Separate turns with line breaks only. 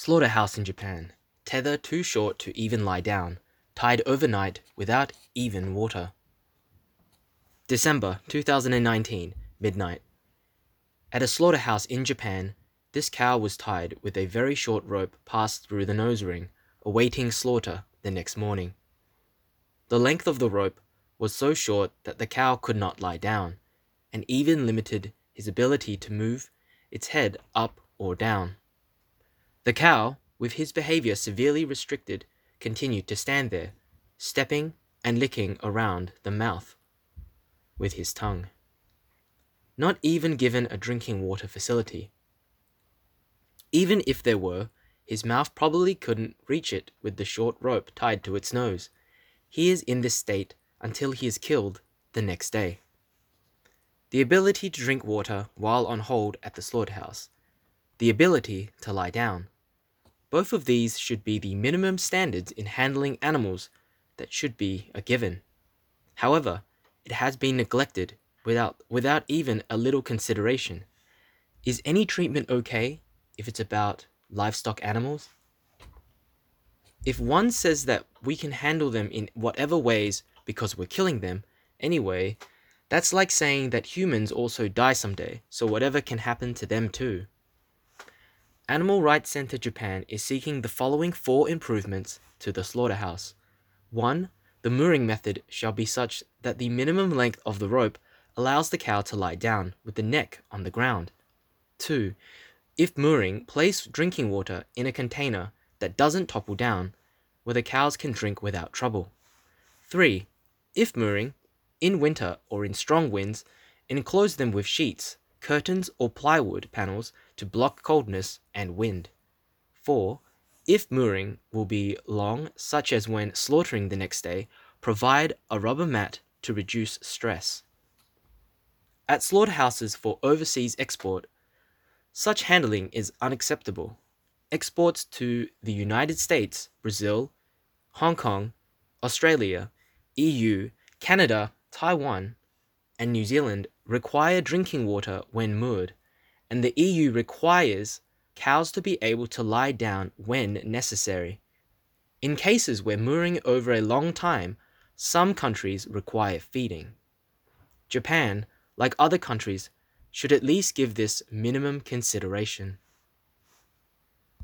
Slaughterhouse in Japan. Tether too short to even lie down. Tied overnight without even water. December 2019, midnight. At a slaughterhouse in Japan, this cow was tied with a very short rope passed through the nose ring, awaiting slaughter the next morning. The length of the rope was so short that the cow could not lie down, and even limited his ability to move its head up or down. The cow, with his behavior severely restricted, continued to stand there, stepping and licking around the mouth with his tongue. Not even given a drinking water facility. Even if there were, his mouth probably couldn't reach it with the short rope tied to its nose. He is in this state until he is killed the next day. The ability to drink water while on hold at the slaughterhouse. The ability to lie down. Both of these should be the minimum standards in handling animals that should be a given. However, it has been neglected without, without even a little consideration. Is any treatment okay if it's about livestock animals? If one says that we can handle them in whatever ways because we're killing them anyway, that's like saying that humans also die someday, so whatever can happen to them too. Animal Rights Center Japan is seeking the following four improvements to the slaughterhouse. 1. The mooring method shall be such that the minimum length of the rope allows the cow to lie down with the neck on the ground. 2. If mooring, place drinking water in a container that doesn't topple down, where the cows can drink without trouble. 3. If mooring, in winter or in strong winds, enclose them with sheets, curtains, or plywood panels to block coldness and wind. 4. If mooring will be long, such as when slaughtering the next day, provide a rubber mat to reduce stress. At slaughterhouses for overseas export, such handling is unacceptable. Exports to the United States, Brazil, Hong Kong, Australia, EU, Canada, Taiwan, and New Zealand require drinking water when moored, and the EU requires cows to be able to lie down when necessary. In cases where mooring over a long time, some countries require feeding. Japan, like other countries, should at least give this minimum consideration.